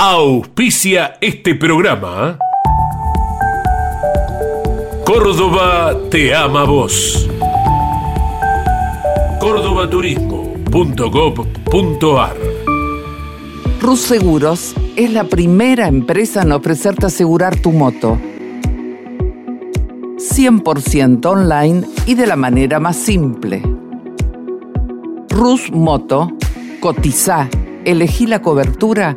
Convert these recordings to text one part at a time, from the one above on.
auspicia este programa. Córdoba te ama vos. cordobaturismo.gov.ar Rus Seguros es la primera empresa en ofrecerte asegurar tu moto. 100% online y de la manera más simple. Rus Moto, cotiza, elegí la cobertura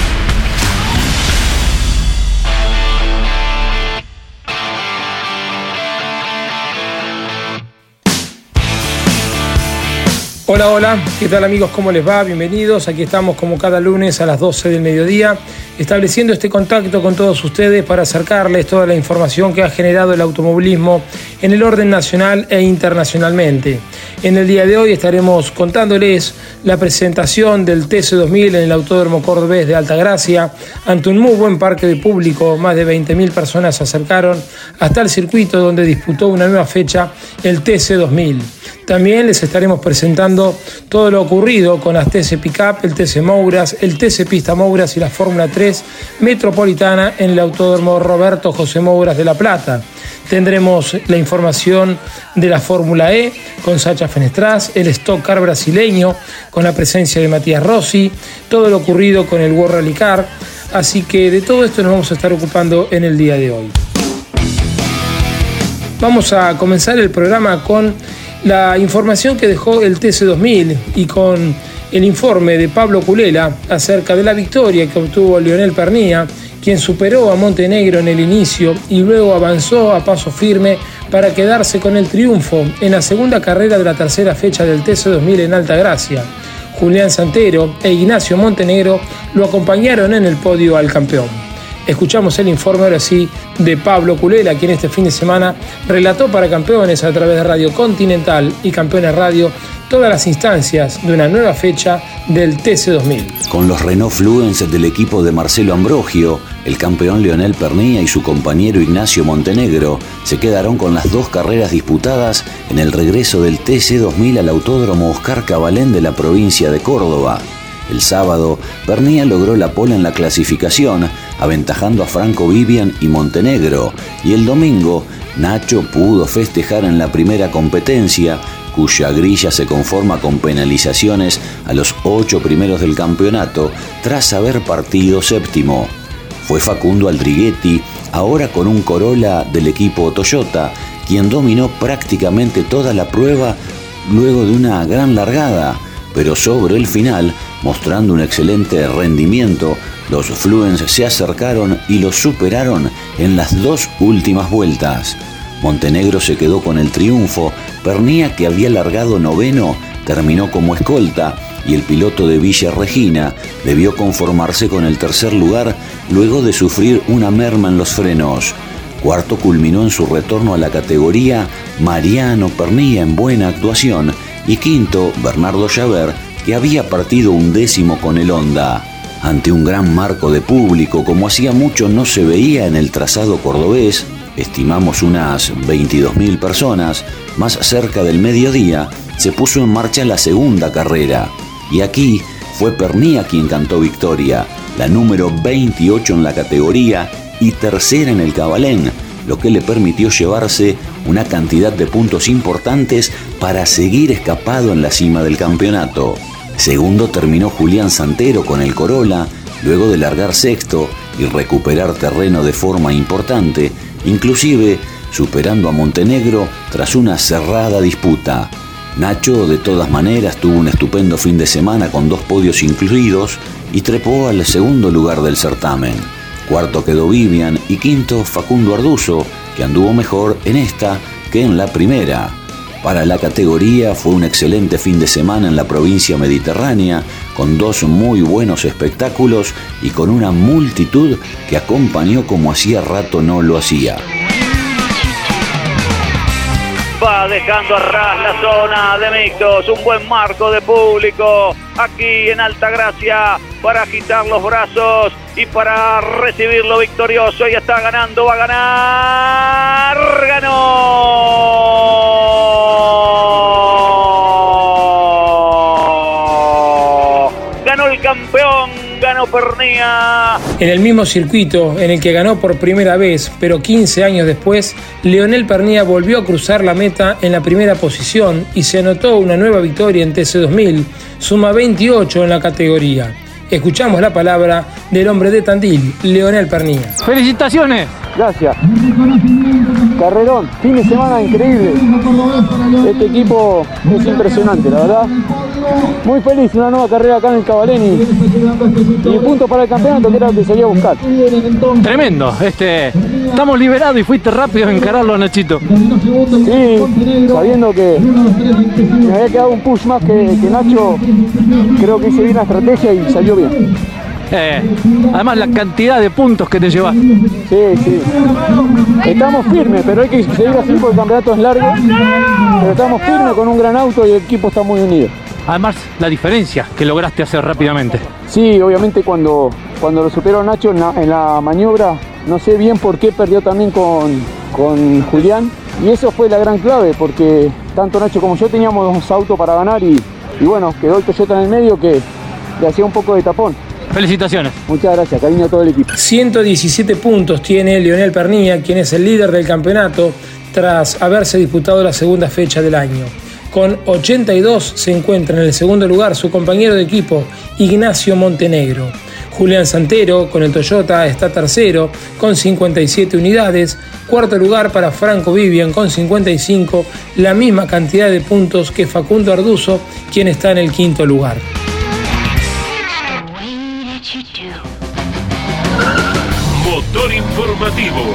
Hola, hola, ¿qué tal amigos? ¿Cómo les va? Bienvenidos. Aquí estamos como cada lunes a las 12 del mediodía, estableciendo este contacto con todos ustedes para acercarles toda la información que ha generado el automovilismo en el orden nacional e internacionalmente. En el día de hoy estaremos contándoles la presentación del TC2000 en el Autódromo Cordobés de Altagracia ante un muy buen parque de público. Más de 20.000 personas se acercaron hasta el circuito donde disputó una nueva fecha el TC2000. También les estaremos presentando todo lo ocurrido con las TC Pickup, el TC Mouras, el TC Pista Mouras y la Fórmula 3 Metropolitana en el Autódromo Roberto José Mouras de La Plata. Tendremos la información de la Fórmula E con Sacha Fenestraz, el Stock Car brasileño con la presencia de Matías Rossi, todo lo ocurrido con el World Rally Car. Así que de todo esto nos vamos a estar ocupando en el día de hoy. Vamos a comenzar el programa con la información que dejó el TC2000 y con el informe de Pablo Culela acerca de la victoria que obtuvo Lionel Pernía, quien superó a Montenegro en el inicio y luego avanzó a paso firme para quedarse con el triunfo en la segunda carrera de la tercera fecha del TC2000 en Alta Gracia. Julián Santero e Ignacio Montenegro lo acompañaron en el podio al campeón. Escuchamos el informe ahora sí de Pablo Culela, quien este fin de semana relató para campeones a través de Radio Continental y Campeones Radio todas las instancias de una nueva fecha del TC2000. Con los Renault Fluence del equipo de Marcelo Ambrogio, el campeón Leonel Pernía y su compañero Ignacio Montenegro se quedaron con las dos carreras disputadas en el regreso del TC2000 al Autódromo Oscar Cabalén de la provincia de Córdoba. El sábado, Pernía logró la pole en la clasificación, aventajando a Franco Vivian y Montenegro, y el domingo, Nacho pudo festejar en la primera competencia, cuya grilla se conforma con penalizaciones a los ocho primeros del campeonato tras haber partido séptimo. Fue Facundo Aldriguetti, ahora con un Corolla del equipo Toyota, quien dominó prácticamente toda la prueba luego de una gran largada, pero sobre el final Mostrando un excelente rendimiento, los Fluence se acercaron y los superaron en las dos últimas vueltas. Montenegro se quedó con el triunfo, Pernía que había largado noveno terminó como escolta y el piloto de Villa Regina debió conformarse con el tercer lugar luego de sufrir una merma en los frenos. Cuarto culminó en su retorno a la categoría Mariano Pernía en buena actuación y quinto Bernardo Javert que había partido un décimo con el Honda. Ante un gran marco de público, como hacía mucho no se veía en el trazado cordobés, estimamos unas 22.000 personas, más cerca del mediodía, se puso en marcha la segunda carrera. Y aquí fue Pernía quien cantó victoria, la número 28 en la categoría y tercera en el Cabalén, lo que le permitió llevarse una cantidad de puntos importantes para seguir escapado en la cima del campeonato. Segundo terminó Julián Santero con el Corolla, luego de largar sexto y recuperar terreno de forma importante, inclusive superando a Montenegro tras una cerrada disputa. Nacho de todas maneras tuvo un estupendo fin de semana con dos podios incluidos y trepó al segundo lugar del certamen. Cuarto quedó Vivian y quinto Facundo Arduzo, que anduvo mejor en esta que en la primera. Para la categoría fue un excelente fin de semana en la provincia mediterránea, con dos muy buenos espectáculos y con una multitud que acompañó como hacía rato no lo hacía. Va dejando atrás la zona de mixtos, un buen marco de público. Aquí en Altagracia para agitar los brazos y para recibirlo victorioso. Y está ganando, va a ganar, ganó, En el mismo circuito en el que ganó por primera vez, pero 15 años después, Leonel Pernía volvió a cruzar la meta en la primera posición y se anotó una nueva victoria en TC2000, suma 28 en la categoría. Escuchamos la palabra del hombre de Tandil, Leonel Pernía. ¡Felicitaciones! Gracias. Carrerón, fin de semana increíble. Este equipo es impresionante, la verdad. Muy feliz, una nueva carrera acá en el Cabaleni. Y punto para el campeonato, que era lo que iba a buscar. Tremendo, este, estamos liberados y fuiste rápido a encararlo, Nachito. Sí, sabiendo que me había quedado un push más que, que Nacho, creo que hice bien la estrategia y salió bien. Eh, además la cantidad de puntos que te llevas. Sí, sí. Estamos firmes, pero hay que seguir así porque el campeonato es largo. Pero estamos firmes con un gran auto y el equipo está muy unido. Además, la diferencia que lograste hacer rápidamente. Sí, obviamente cuando, cuando lo superó Nacho en la, maniobra, no sé bien por qué perdió también con, con Julián. Y eso fue la gran clave, porque tanto Nacho como yo teníamos dos autos para ganar y, y bueno, quedó el Toyota en el medio que le hacía un poco de tapón. Felicitaciones. Muchas gracias, cariño a todo el equipo. 117 puntos tiene Lionel Pernilla, quien es el líder del campeonato tras haberse disputado la segunda fecha del año. Con 82 se encuentra en el segundo lugar su compañero de equipo, Ignacio Montenegro. Julián Santero con el Toyota está tercero con 57 unidades. Cuarto lugar para Franco Vivian con 55, la misma cantidad de puntos que Facundo Arduzo, quien está en el quinto lugar. Motor informativo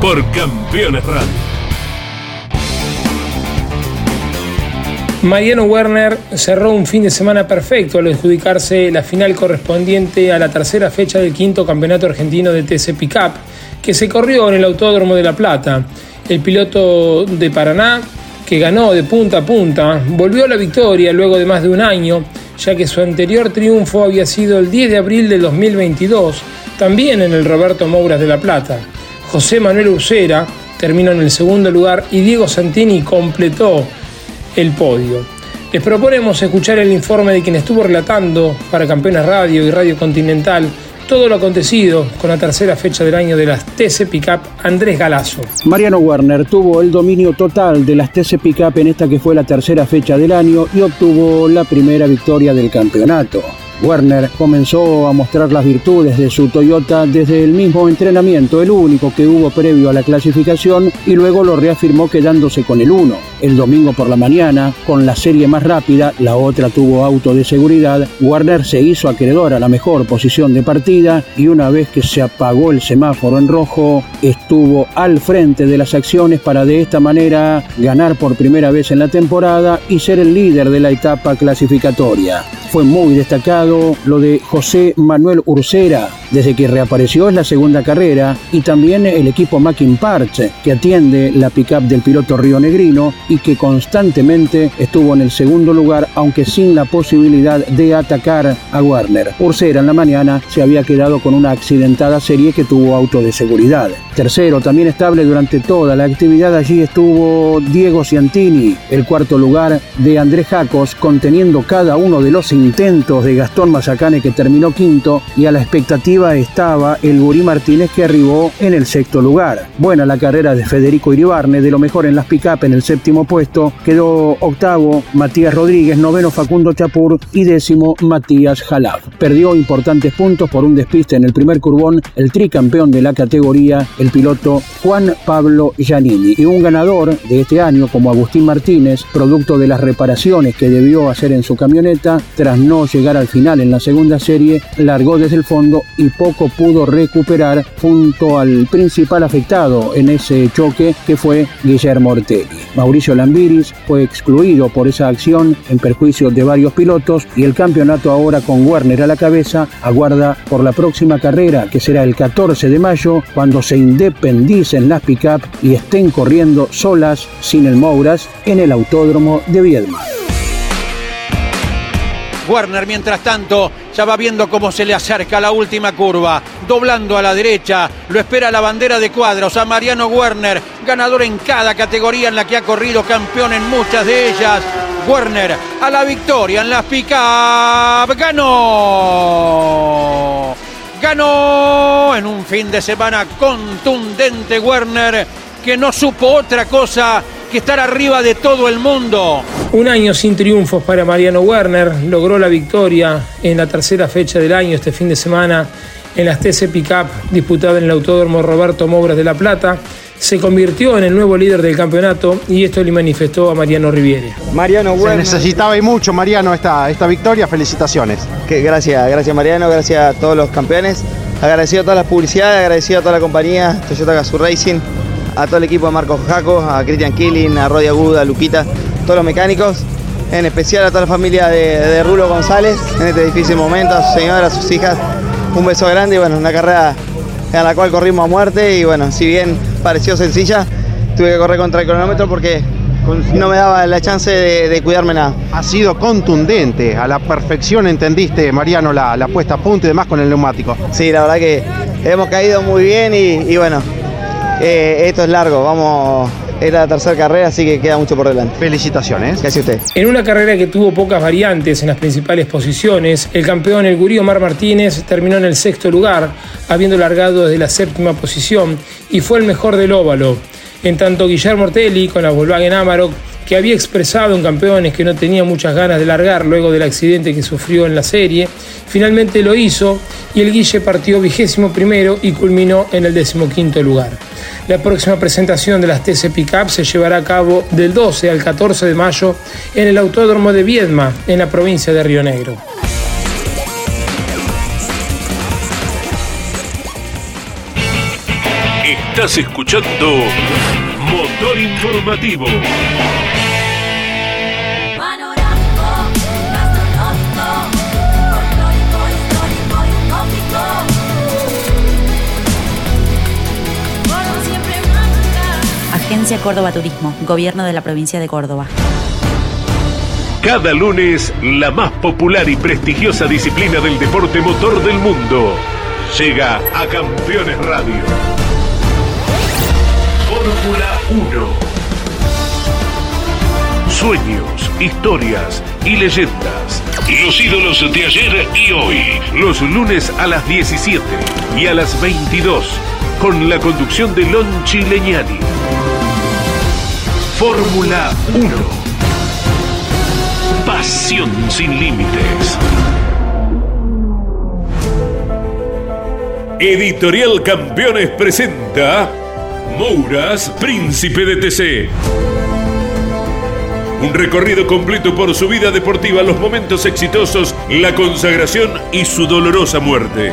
por Campeones Radio. Mariano Werner cerró un fin de semana perfecto al adjudicarse la final correspondiente a la tercera fecha del quinto campeonato argentino de TC Pickup, que se corrió en el Autódromo de La Plata. El piloto de Paraná, que ganó de punta a punta, volvió a la victoria luego de más de un año ya que su anterior triunfo había sido el 10 de abril del 2022, también en el Roberto Mouras de La Plata. José Manuel Ursera terminó en el segundo lugar y Diego Santini completó el podio. Les proponemos escuchar el informe de quien estuvo relatando para Campeones Radio y Radio Continental todo lo acontecido con la tercera fecha del año de las TC Pickup Andrés Galazo. Mariano Werner tuvo el dominio total de las TC Pickup en esta que fue la tercera fecha del año y obtuvo la primera victoria del campeonato. Werner comenzó a mostrar las virtudes de su Toyota desde el mismo entrenamiento, el único que hubo previo a la clasificación, y luego lo reafirmó quedándose con el 1. El domingo por la mañana, con la serie más rápida, la otra tuvo auto de seguridad, Werner se hizo acreedor a la mejor posición de partida y una vez que se apagó el semáforo en rojo, estuvo al frente de las acciones para de esta manera ganar por primera vez en la temporada y ser el líder de la etapa clasificatoria. Fue muy destacado lo de José Manuel Ursera, desde que reapareció en la segunda carrera, y también el equipo Mackin Parts, que atiende la pickup del piloto Río Negrino y que constantemente estuvo en el segundo lugar, aunque sin la posibilidad de atacar a Warner. Ursera en la mañana se había quedado con una accidentada serie que tuvo auto de seguridad. Tercero, también estable durante toda la actividad, allí estuvo Diego Ciantini, el cuarto lugar de Andrés Jacos, conteniendo cada uno de los intentos de Gastón Mazacane que terminó quinto y a la expectativa estaba el Gurí Martínez que arribó en el sexto lugar. Buena la carrera de Federico Iribarne, de lo mejor en las pick-up en el séptimo puesto quedó octavo Matías Rodríguez, noveno Facundo Chapur y décimo Matías Jalab. Perdió importantes puntos por un despiste en el primer curbón el tricampeón de la categoría, el piloto Juan Pablo Giannini. Y un ganador de este año como Agustín Martínez, producto de las reparaciones que debió hacer en su camioneta, tras no llegar al final en la segunda serie, largó desde el fondo y poco pudo recuperar junto al principal afectado en ese choque que fue Guillermo Ortelli. Mauricio Lambiris fue excluido por esa acción en perjuicio de varios pilotos y el campeonato ahora con Werner a la cabeza aguarda por la próxima carrera que será el 14 de mayo cuando se independicen las pick-up y estén corriendo solas sin el Mouras en el autódromo de Viedma. Werner, mientras tanto, ya va viendo cómo se le acerca la última curva, doblando a la derecha, lo espera la bandera de cuadros a Mariano Werner, ganador en cada categoría en la que ha corrido, campeón en muchas de ellas. Werner a la victoria en las pick ganó. Ganó en un fin de semana contundente Werner que no supo otra cosa que estar arriba de todo el mundo. Un año sin triunfos para Mariano Werner, logró la victoria en la tercera fecha del año este fin de semana en las TC Pickup disputada en el Autódromo Roberto Mobras de La Plata. Se convirtió en el nuevo líder del campeonato y esto le manifestó a Mariano Riviere. Mariano Werner. Se necesitaba y mucho, Mariano, esta, esta victoria. Felicitaciones. Que, gracias, gracias Mariano, gracias a todos los campeones. Agradecido a todas las publicidades, agradecido a toda la compañía, Toyota Gazoo Racing a todo el equipo de Marcos Jaco, a Cristian Killing, a Rodi Aguda, a Luquita, todos los mecánicos, en especial a toda la familia de, Rulo González en este difícil momento, a su señora, a sus hijas. Un beso grande y bueno, una carrera en la cual corrimos a muerte y bueno, si bien pareció sencilla, tuve que correr contra el cronómetro porque no me daba la chance de, cuidarme nada. Ha sido contundente, a la perfección entendiste, Mariano, la, puesta a punto y demás con el neumático. Sí, la verdad que hemos caído muy bien y bueno, eh, esto es largo, vamos, era la tercera carrera, así que queda mucho por delante. Felicitaciones. Gracias a usted. En una carrera que tuvo pocas variantes en las principales posiciones, el campeón, el gurí Omar Martínez, terminó en el sexto lugar, habiendo largado desde la séptima posición y fue el mejor del óvalo. En tanto, Guillermo Ortelli, con la Volkswagen Amarok, que había expresado en campeones que no tenía muchas ganas de largar luego del accidente que sufrió en la serie, finalmente lo hizo y el Guille partió vigésimo primero y culminó en el decimoquinto lugar. La próxima presentación de las TC Pickup se llevará a cabo del 12 al 14 de mayo en el Autódromo de Viedma, en la provincia de Río Negro. Estás escuchando Motor Informativo. Agencia Córdoba Turismo, Gobierno de la Provincia de Córdoba. Cada lunes, la más popular y prestigiosa disciplina del deporte motor del mundo llega a Campeones Radio. Fórmula 1. Sueños, historias y leyendas. Los ídolos de ayer y hoy. Los lunes a las 17 y a las 22. Con la conducción de Lon Chileñani. Fórmula 1. Pasión sin límites. Editorial Campeones presenta Mouras, Príncipe de TC. Un recorrido completo por su vida deportiva, los momentos exitosos, la consagración y su dolorosa muerte.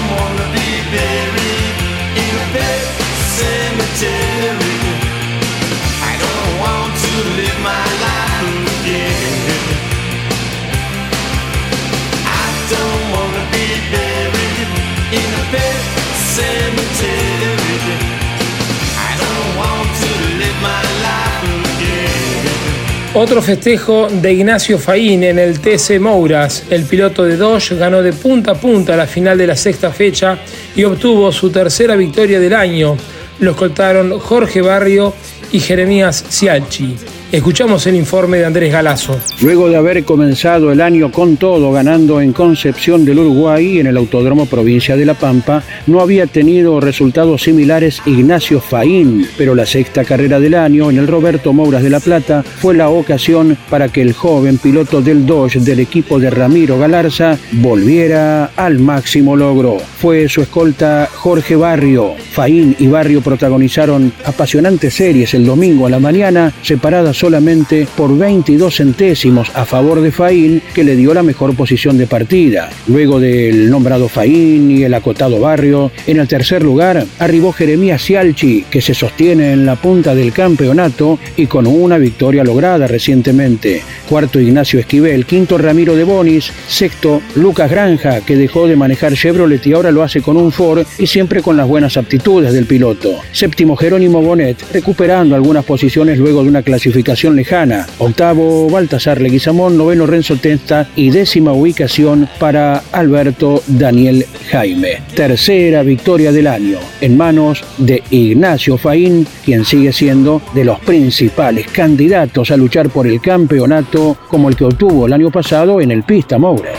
Otro festejo de Ignacio Faín en el TC Mouras. El piloto de Dodge ganó de punta a punta la final de la sexta fecha y obtuvo su tercera victoria del año. Lo escoltaron Jorge Barrio y Jeremías Cialchi. Escuchamos el informe de Andrés Galazo. Luego de haber comenzado el año con todo, ganando en Concepción del Uruguay en el Autódromo Provincia de La Pampa, no había tenido resultados similares Ignacio Faín, pero la sexta carrera del año en el Roberto Mouras de La Plata fue la ocasión para que el joven piloto del Dodge del equipo de Ramiro Galarza volviera al máximo logro. Fue su escolta Jorge Barrio. Faín y Barrio protagonizaron apasionantes series el domingo a la mañana, separadas solamente por 22 centésimos a favor de Faín, que le dio la mejor posición de partida. Luego del nombrado Faín y el acotado Barrio, en el tercer lugar arribó Jeremías Cialchi, que se sostiene en la punta del campeonato y con una victoria lograda recientemente. Cuarto Ignacio Esquivel, quinto Ramiro de Bonis, sexto Lucas Granja, que dejó de manejar Chevrolet y ahora lo hace con un Ford y siempre con las buenas aptitudes del piloto. Séptimo Jerónimo Bonet, recuperando algunas posiciones luego de una clasificación lejana. Octavo, Baltasar Leguizamón. Noveno, Renzo Testa. Y décima ubicación para Alberto Daniel Jaime. Tercera victoria del año en manos de Ignacio Faín, quien sigue siendo de los principales candidatos a luchar por el campeonato como el que obtuvo el año pasado en el Pista Mouras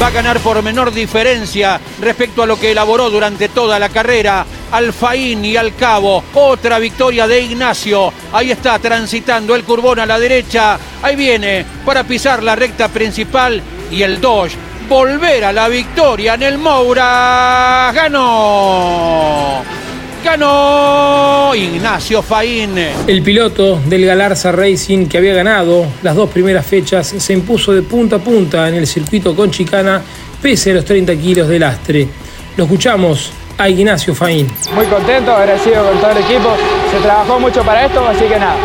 va a ganar por menor diferencia respecto a lo que elaboró durante toda la carrera. Alfaín y al cabo, otra victoria de Ignacio. Ahí está transitando el curbón a la derecha. Ahí viene para pisar la recta principal y el Dodge volver a la victoria en el Moura. Ganó. Ganó Ignacio Faín. El piloto del Galarza Racing que había ganado las dos primeras fechas se impuso de punta a punta en el circuito con chicana pese a los 30 kilos de lastre. Lo escuchamos a Ignacio Faín. Muy contento, agradecido con todo el equipo. Se trabajó mucho para esto, así que nada.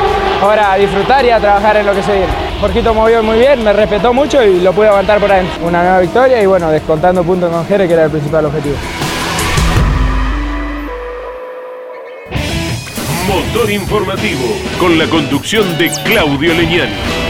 Ahora a disfrutar y a trabajar en lo que se viene. Jorgito movió muy bien, me respetó mucho y lo pude aguantar por ahí. Una nueva victoria y bueno, descontando puntos con Jere, que era el principal objetivo. Motor Informativo, con la conducción de Claudio Leñani.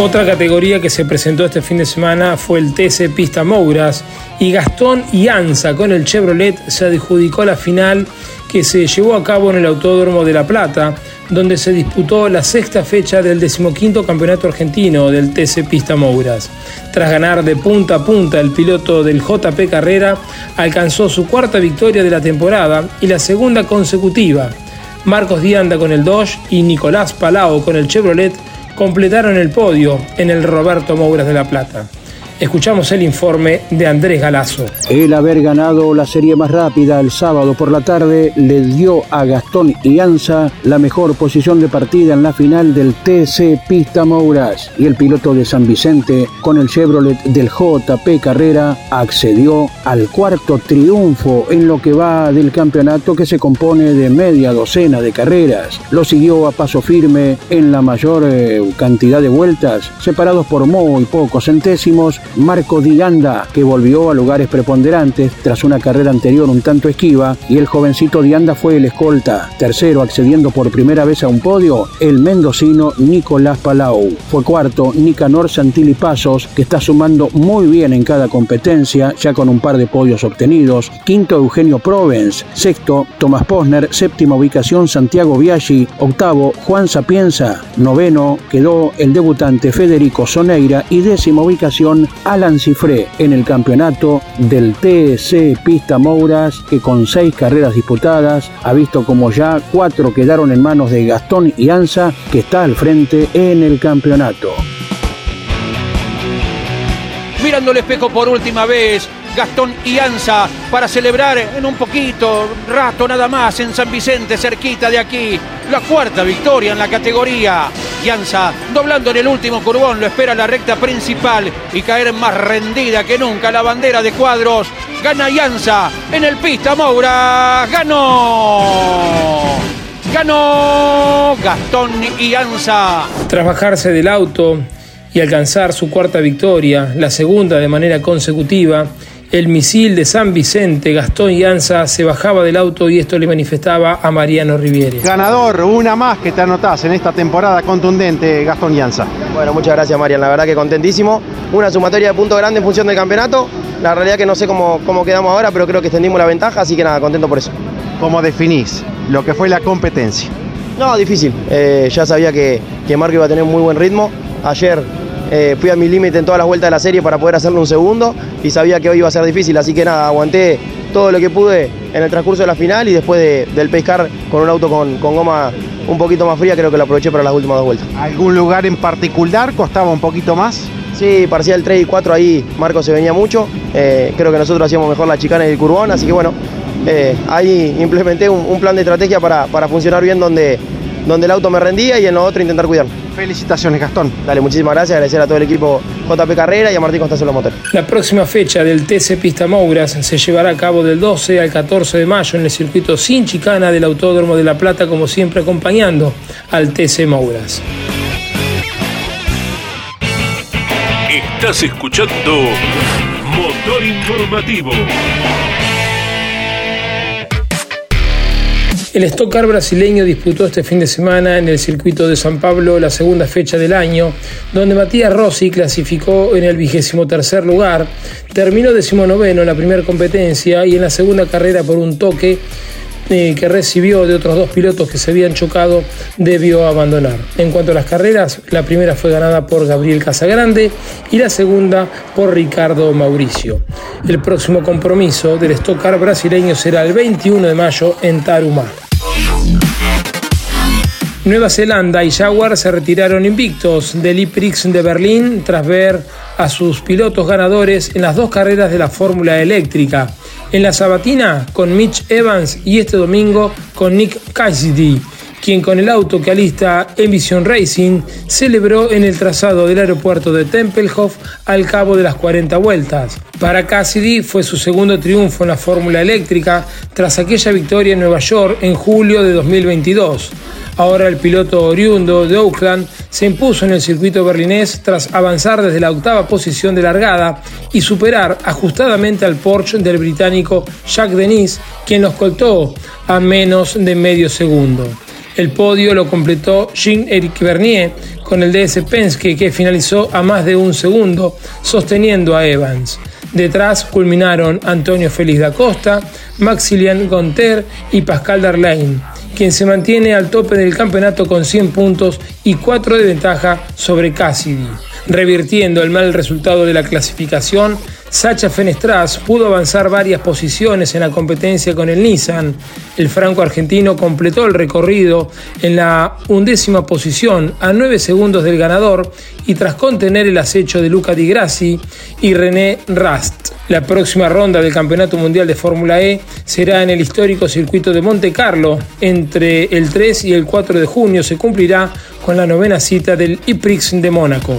Otra categoría que se presentó este fin de semana fue el TC Pista Mouras y Gastón Ianza con el Chevrolet se adjudicó la final que se llevó a cabo en el Autódromo de La Plata, donde se disputó la sexta fecha del decimoquinto campeonato argentino del TC Pista Mouras. Tras ganar de punta a punta, el piloto del JP Carrera alcanzó su cuarta victoria de la temporada y la segunda consecutiva. Marcos Dianda con el Dodge y Nicolás Palao con el Chevrolet completaron el podio en el Roberto Mouras de La Plata. Escuchamos el informe de Andrés Galazo. El haber ganado la serie más rápida el sábado por la tarde le dio a Gastón Ianza la mejor posición de partida en la final del TC Pista Mouras y el piloto de San Vicente con el Chevrolet del JP Carrera accedió al cuarto triunfo en lo que va del campeonato que se compone de media docena de carreras. Lo siguió a paso firme en la mayor eh, cantidad de vueltas, separados por muy pocos centésimos Marco Dianda, que volvió a lugares preponderantes tras una carrera anterior un tanto esquiva, y el jovencito Dianda fue el escolta. Tercero, accediendo por primera vez a un podio, el mendocino Nicolás Palau. Fue cuarto, Nicanor Santilli Pasos, que está sumando muy bien en cada competencia, ya con un par de podios obtenidos. Quinto, Eugenio Provence. Sexto, Tomás Posner. Séptima ubicación, Santiago Biaggi. Octavo, Juan Sapienza. Noveno, quedó el debutante Federico Soneira. Y décima ubicación, Alan Cifré en el campeonato del TC Pista Mouras, que con seis carreras disputadas ha visto como ya cuatro quedaron en manos de Gastón y Anza, que está al frente en el campeonato. Mirando el espejo por última vez, Gastón Ianza para celebrar en un poquito, rato nada más, en San Vicente, cerquita de aquí, la cuarta victoria en la categoría. Ianza doblando en el último curbón, lo espera la recta principal y caer más rendida que nunca la bandera de cuadros. Gana Ianza en el pista Moura, ganó. Ganó Gastón Ianza. Tras bajarse del auto y alcanzar su cuarta victoria, la segunda de manera consecutiva, el misil de San Vicente, Gastón Yanza, se bajaba del auto y esto le manifestaba a Mariano Riviere. Ganador, una más que te anotás en esta temporada contundente, Gastón Yanza. Bueno, muchas gracias Marian, la verdad que contentísimo. Una sumatoria de puntos grande en función del campeonato. La realidad que no sé cómo, cómo quedamos ahora, pero creo que extendimos la ventaja, así que nada, contento por eso. ¿Cómo definís lo que fue la competencia? No, difícil. Eh, ya sabía que, que Marco iba a tener muy buen ritmo. Ayer eh, fui a mi límite en todas las vueltas de la serie para poder hacerle un segundo y sabía que hoy iba a ser difícil, así que nada, aguanté todo lo que pude en el transcurso de la final y después de- del pescar con un auto con, con goma un poquito más fría, creo que lo aproveché para las últimas dos vueltas. ¿Algún lugar en particular costaba un poquito más? Sí, parcial 3 y 4 ahí Marco se venía mucho. Eh, creo que nosotros hacíamos mejor la chicana y el curbón, así que bueno, eh, ahí implementé un, un plan de estrategia para, para funcionar bien donde, donde el auto me rendía y en lo otro intentar cuidarlo. Felicitaciones, Gastón. Dale, muchísimas gracias, agradecer a todo el equipo JP Carrera y a Martín Constanzo Los Motores. La próxima fecha del TC Pista Mouras se llevará a cabo del 12 al 14 de mayo en el circuito sin chicana del Autódromo de La Plata, como siempre acompañando al TC Mouras. Estás escuchando Motor Informativo. El Stock brasileño disputó este fin de semana en el circuito de San Pablo la segunda fecha del año, donde Matías Rossi clasificó en el vigésimo tercer lugar, terminó decimonoveno en la primera competencia y en la segunda carrera por un toque eh, que recibió de otros dos pilotos que se habían chocado debió abandonar. En cuanto a las carreras, la primera fue ganada por Gabriel Casagrande y la segunda por Ricardo Mauricio. El próximo compromiso del Stock Car brasileño será el 21 de mayo en Tarumá. Nueva Zelanda y Jaguar se retiraron invictos del E-Prix de Berlín tras ver a sus pilotos ganadores en las dos carreras de la Fórmula Eléctrica. En la sabatina con Mitch Evans y este domingo con Nick Cassidy, quien con el auto que alista Envision Racing celebró en el trazado del aeropuerto de Tempelhof al cabo de las 40 vueltas. Para Cassidy fue su segundo triunfo en la Fórmula Eléctrica tras aquella victoria en Nueva York en julio de 2022. Ahora el piloto oriundo de Oakland se impuso en el circuito berlinés tras avanzar desde la octava posición de largada y superar ajustadamente al Porsche del británico Jacques Denis, quien lo escoltó a menos de medio segundo. El podio lo completó Jean-Éric Bernier con el DS Penske que finalizó a más de un segundo, sosteniendo a Evans. Detrás culminaron Antonio Félix da Costa, Maxilian Gonter y Pascal Darlain, quien se mantiene al tope del campeonato con 100 puntos y 4 de ventaja sobre Cassidy. Revirtiendo el mal resultado de la clasificación, Sacha Fenestras pudo avanzar varias posiciones en la competencia con el Nissan. El franco argentino completó el recorrido en la undécima posición a 9 segundos del ganador y tras contener el acecho de Luca Di Grassi y René Rast. La próxima ronda del Campeonato Mundial de Fórmula E será en el histórico circuito de Monte Carlo. Entre el 3 y el 4 de junio se cumplirá con la novena cita del IPRIX de Mónaco.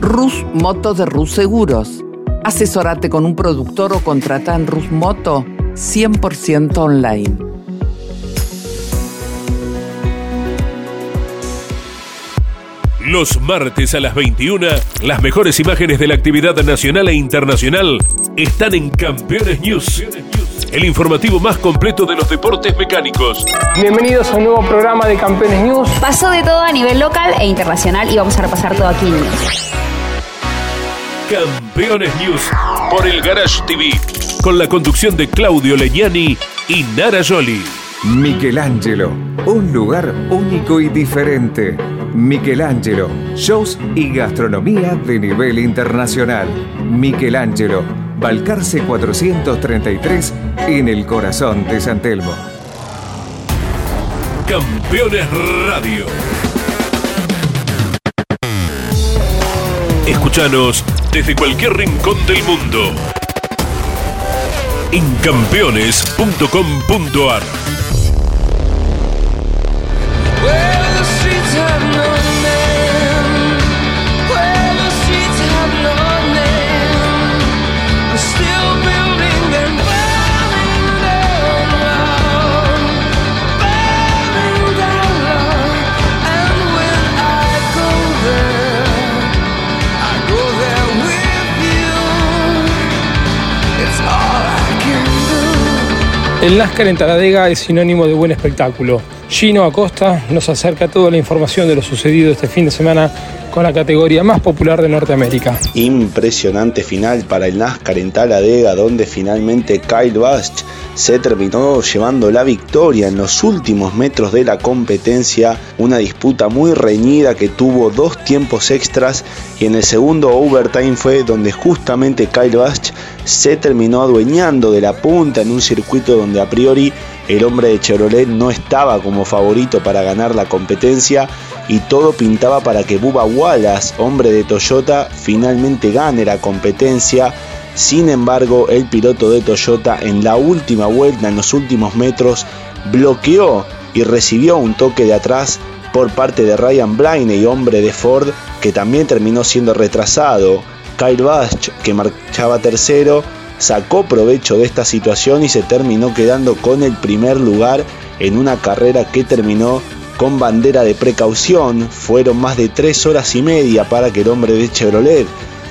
Rus Moto de Rus Seguros. Asesorate con un productor o contrata en Rus Moto 100% online. Los martes a las 21, las mejores imágenes de la actividad nacional e internacional están en Campeones News. El informativo más completo de los deportes mecánicos. Bienvenidos a un nuevo programa de Campeones News. Pasó de todo a nivel local e internacional y vamos a repasar todo aquí en News. Campeones News por el Garage TV. Con la conducción de Claudio Legnani y Nara Joli. Michelangelo, un lugar único y diferente. Michelangelo, shows y gastronomía de nivel internacional. Michelangelo, Balcarce 433 en el corazón de San Telmo. Campeones Radio. Escúchanos desde cualquier rincón del mundo. En campeones.com.ar El NASCAR en Taladega es sinónimo de buen espectáculo. Gino Acosta nos acerca toda la información de lo sucedido este fin de semana con la categoría más popular de Norteamérica. Impresionante final para el NASCAR en Taladega, donde finalmente Kyle Busch se terminó llevando la victoria en los últimos metros de la competencia. Una disputa muy reñida que tuvo dos tiempos extras y en el segundo overtime fue donde justamente Kyle Busch se terminó adueñando de la punta en un circuito donde a priori el hombre de Chevrolet no estaba como favorito para ganar la competencia y todo pintaba para que Bubba Wallace, hombre de Toyota, finalmente gane la competencia. Sin embargo, el piloto de Toyota en la última vuelta, en los últimos metros, bloqueó y recibió un toque de atrás por parte de Ryan Blaney, hombre de Ford, que también terminó siendo retrasado. Kyle Busch, que marchaba tercero, sacó provecho de esta situación y se terminó quedando con el primer lugar en una carrera que terminó con bandera de precaución. Fueron más de tres horas y media para que el hombre de Chevrolet,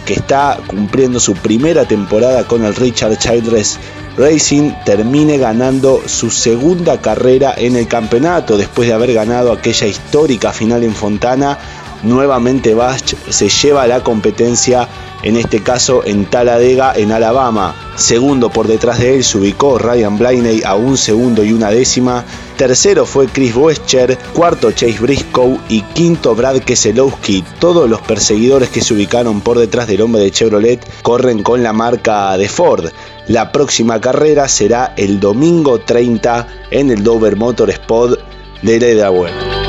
que está cumpliendo su primera temporada con el Richard Childress Racing, termine ganando su segunda carrera en el campeonato después de haber ganado aquella histórica final en Fontana. Nuevamente Bach se lleva la competencia en este caso en Talladega, en Alabama. Segundo por detrás de él se ubicó Ryan Blaney a un segundo y una décima. Tercero fue Chris Wescher, cuarto Chase Briscoe y quinto Brad Keselowski. Todos los perseguidores que se ubicaron por detrás del hombre de Chevrolet corren con la marca de Ford. La próxima carrera será el domingo 30 en el Dover Motorsport de Delaware.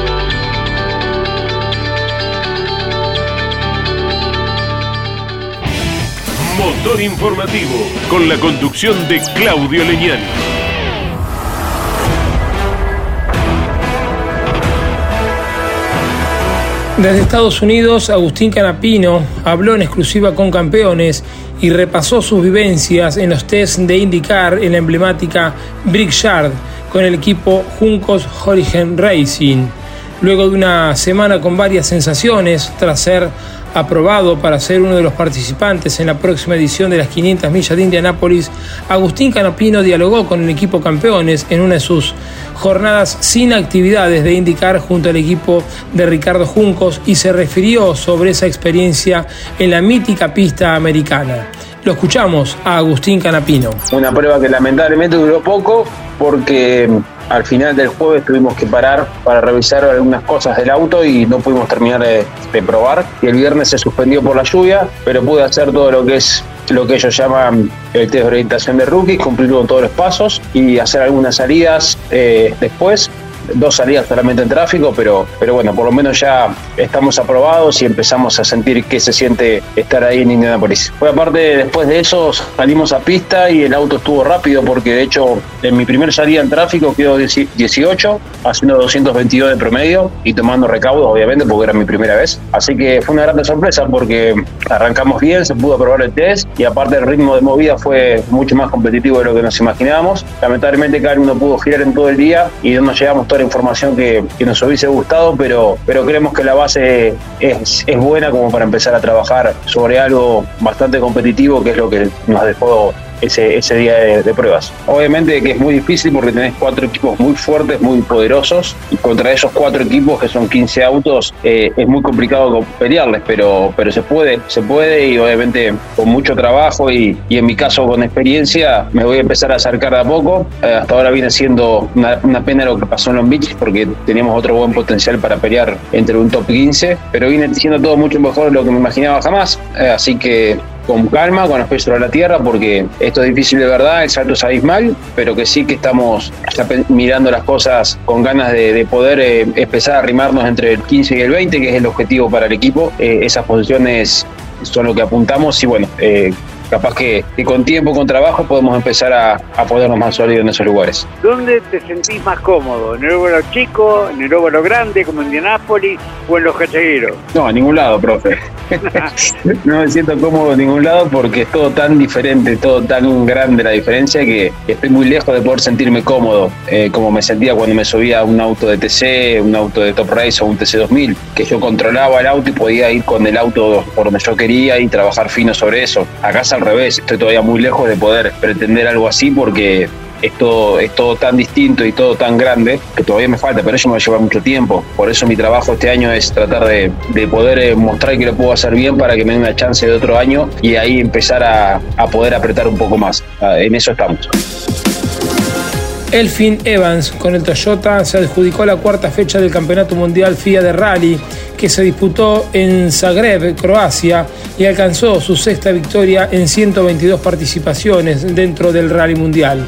Informativo, con la conducción de Claudio Leñán. Desde Estados Unidos, Agustín Canapino habló en exclusiva con campeones y repasó sus vivencias en los test de indicar en la emblemática Brickyard con el equipo Juncos Horizon Racing. Luego de una semana con varias sensaciones, tras ser aprobado para ser uno de los participantes en la próxima edición de las 500 millas de Indianápolis, Agustín Canapino dialogó con el equipo campeones en una de sus jornadas sin actividades de indicar junto al equipo de Ricardo Juncos y se refirió sobre esa experiencia en la mítica pista americana. Lo escuchamos a Agustín Canapino. Una prueba que lamentablemente duró poco porque al final del jueves tuvimos que parar para revisar algunas cosas del auto y no pudimos terminar de, probar. Y el viernes se suspendió por la lluvia, pero pude hacer todo lo que es lo que ellos llaman el test de orientación de rookies, cumplir con todos los pasos y hacer algunas salidas eh, después dos salidas solamente en tráfico, pero, pero bueno, por lo menos ya estamos aprobados y empezamos a sentir que se siente estar ahí en Indianapolis. Fue aparte, después de eso salimos a pista y el auto estuvo rápido porque de hecho en mi primer salida en tráfico quedó 18, haciendo 222 de promedio y tomando recaudos, obviamente, porque era mi primera vez. Así que fue una gran sorpresa porque arrancamos bien, se pudo probar el test y aparte el ritmo de movida fue mucho más competitivo de lo que nos imaginábamos. Lamentablemente cada uno pudo girar en todo el día y no nos llegamos la información que, nos hubiese gustado, pero, pero creemos que la base es, es buena como para empezar a trabajar sobre algo bastante competitivo, que es lo que nos dejó ese, ese día de, pruebas. Obviamente que es muy difícil porque tenés cuatro equipos muy fuertes, muy poderosos, y contra esos cuatro equipos que son 15 autos eh, es muy complicado pelearles, pero, pero se puede, se puede y obviamente con mucho trabajo y, y en mi caso con experiencia me voy a empezar a acercar de a poco. Eh, hasta ahora viene siendo una, pena lo que pasó en Long Beach porque teníamos otro buen potencial para pelear entre un top 15, pero viene siendo todo mucho mejor de lo que me imaginaba jamás, eh, así que con calma, con los pies sobre la tierra, porque esto es difícil de verdad, el salto es abismal, pero que sí que estamos mirando las cosas con ganas de, poder eh, empezar a arrimarnos entre el 15 y el 20, que es el objetivo para el equipo. Eh, esas posiciones son lo que apuntamos y bueno, eh, capaz que, que, con tiempo, con trabajo, podemos empezar a, a, ponernos más sólidos en esos lugares. ¿Dónde te sentís más cómodo? ¿En el óvalo chico, en el óvalo grande, como en Indianápolis, o en los cachegueros? No, a ningún lado, profe. No me siento cómodo en ningún lado porque es todo tan diferente, todo tan grande la diferencia que estoy muy lejos de poder sentirme cómodo, eh, como me sentía cuando me subía a un auto de TC, un auto de Top Race o un TC2000, que yo controlaba el auto y podía ir con el auto por donde yo quería y trabajar fino sobre eso. Acá al revés, estoy todavía muy lejos de poder pretender algo así porque es todo, es todo tan distinto y todo tan grande que todavía me falta, pero eso me va a llevar mucho tiempo. Por eso mi trabajo este año es tratar de, de poder eh, mostrar que lo puedo hacer bien para que me dé una chance de otro año y ahí empezar a, a poder apretar un poco más. Ah, en eso estamos. Elfin Evans con el Toyota se adjudicó la cuarta fecha del Campeonato Mundial FIA de Rally que se disputó en Zagreb, Croacia, y alcanzó su sexta victoria en 122 participaciones dentro del Rally Mundial.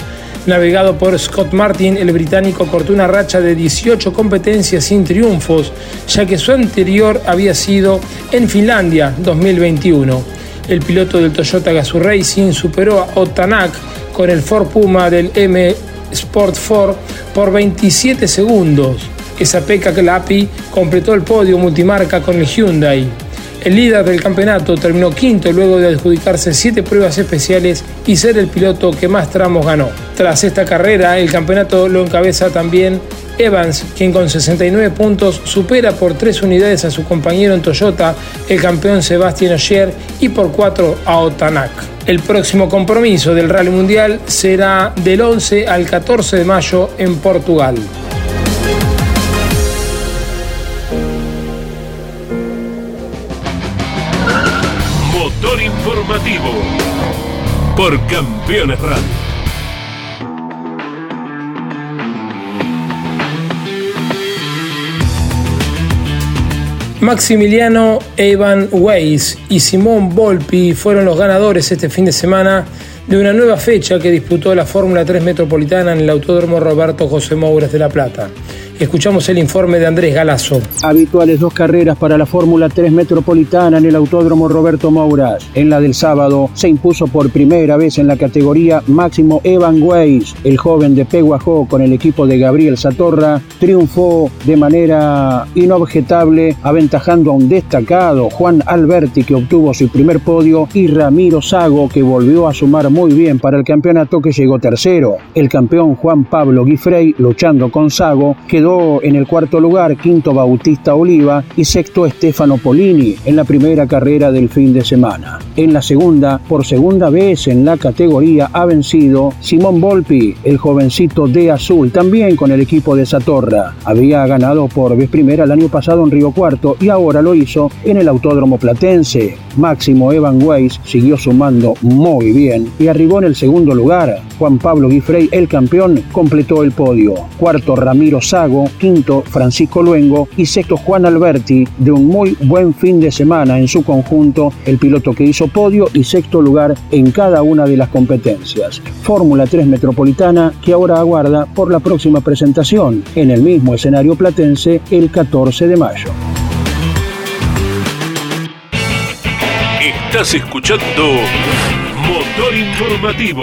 Navegado por Scott Martin, el británico cortó una racha de 18 competencias sin triunfos, ya que su anterior había sido en Finlandia 2021. El piloto del Toyota Gazoo Racing superó a Otanak con el Ford Puma del M Sport 4 por 27 segundos. Esa Pekka Klapi completó el podio multimarca con el Hyundai. El líder del campeonato terminó quinto luego de adjudicarse siete pruebas especiales y ser el piloto que más tramos ganó. Tras esta carrera, el campeonato lo encabeza también Evans, quien con 69 puntos supera por tres unidades a su compañero en Toyota, el campeón Sebastián Ogier, y por cuatro a Otanak. El próximo compromiso del Rally Mundial será del 11 al 14 de mayo en Portugal. Por Campeones Radio. Maximiliano Evan Weiss y Simón Volpi fueron los ganadores este fin de semana de una nueva fecha que disputó la Fórmula 3 Metropolitana en el Autódromo Roberto José Mouras de La Plata. Escuchamos el informe de Andrés Galazo. Habituales dos carreras para la Fórmula 3 Metropolitana en el Autódromo Roberto Mouras. En la del sábado se impuso por primera vez en la categoría máximo Evan Weiss. El joven de Peguajó con el equipo de Gabriel Satorra triunfó de manera inobjetable aventajando a un destacado Juan Alberti que obtuvo su primer podio y Ramiro Sago que volvió a sumar muy bien para el campeonato que llegó tercero. El campeón Juan Pablo Guifrey luchando con Sago quedó en el cuarto lugar, quinto Bautista Oliva y sexto Estefano Polini en la primera carrera del fin de semana. En la segunda, por segunda vez en la categoría, ha vencido Simón Volpi, el jovencito de azul, también con el equipo de Satorra. Había ganado por vez primera el año pasado en Río Cuarto y ahora lo hizo en el Autódromo Platense. Máximo Evan Weiss siguió sumando muy bien y arribó en el segundo lugar. Juan Pablo Guifrey, el campeón, completó el podio. Cuarto Ramiro Sago, quinto Francisco Luengo y sexto Juan Alberti, de un muy buen fin de semana en su conjunto, el piloto que hizo podio y sexto lugar en cada una de las competencias. Fórmula 3 Metropolitana que ahora aguarda por la próxima presentación en el mismo escenario platense el 14 de mayo. Estás escuchando Motor Informativo.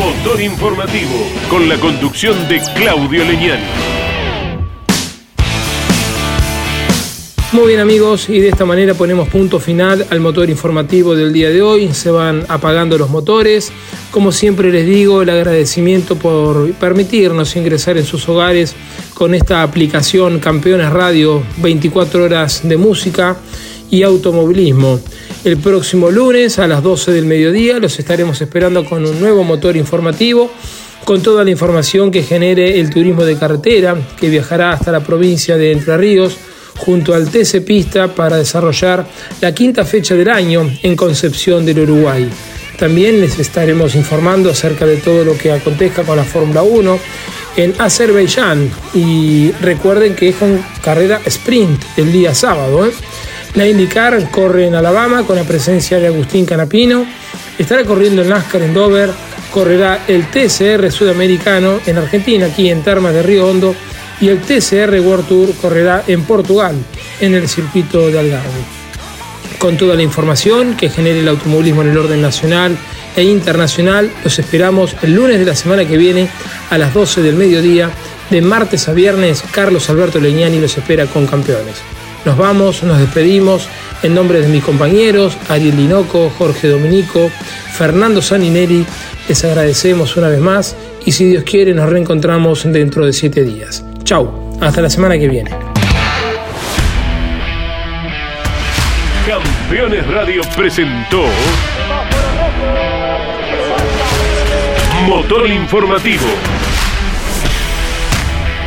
Motor Informativo, con la conducción de Claudio Leñani. Muy bien amigos, y de esta manera ponemos punto final al motor informativo del día de hoy. Se van apagando los motores. Como siempre les digo, el agradecimiento por permitirnos ingresar en sus hogares con esta aplicación Campeones Radio, 24 horas de música y automovilismo. El próximo lunes a las 12 del mediodía los estaremos esperando con un nuevo motor informativo, con toda la información que genere el turismo de carretera, que viajará hasta la provincia de Entre Ríos junto al TC Pista para desarrollar la quinta fecha del año en Concepción del Uruguay. También les estaremos informando acerca de todo lo que acontezca con la Fórmula 1 en Azerbaiyán y recuerden que es con carrera sprint el día sábado. ¿eh? La IndyCar corre en Alabama con la presencia de Agustín Canapino. Estará corriendo el NASCAR en Dover. Correrá el TCR sudamericano en Argentina, aquí en Termas de Río Hondo. Y el TCR World Tour correrá en Portugal, en el circuito de Algarve. Con toda la información que genere el automovilismo en el orden nacional e internacional, los esperamos el lunes de la semana que viene a las 12 del mediodía. De martes a viernes, Carlos Alberto Leñani los espera con campeones. Nos vamos, nos despedimos en nombre de mis compañeros, Ariel Linoco, Jorge Dominico, Fernando Sanineri. Les agradecemos una vez más y si Dios quiere nos reencontramos dentro de siete días. Chau, hasta la semana que viene. Campeones Radio presentó Motor Informativo.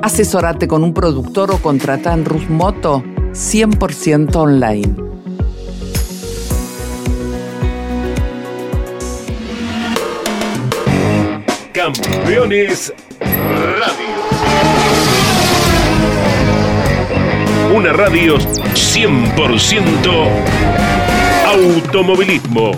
Asesorate con un productor o contrata en Rusmoto 100% online. Campeones Radio. Una radio 100% automovilismo.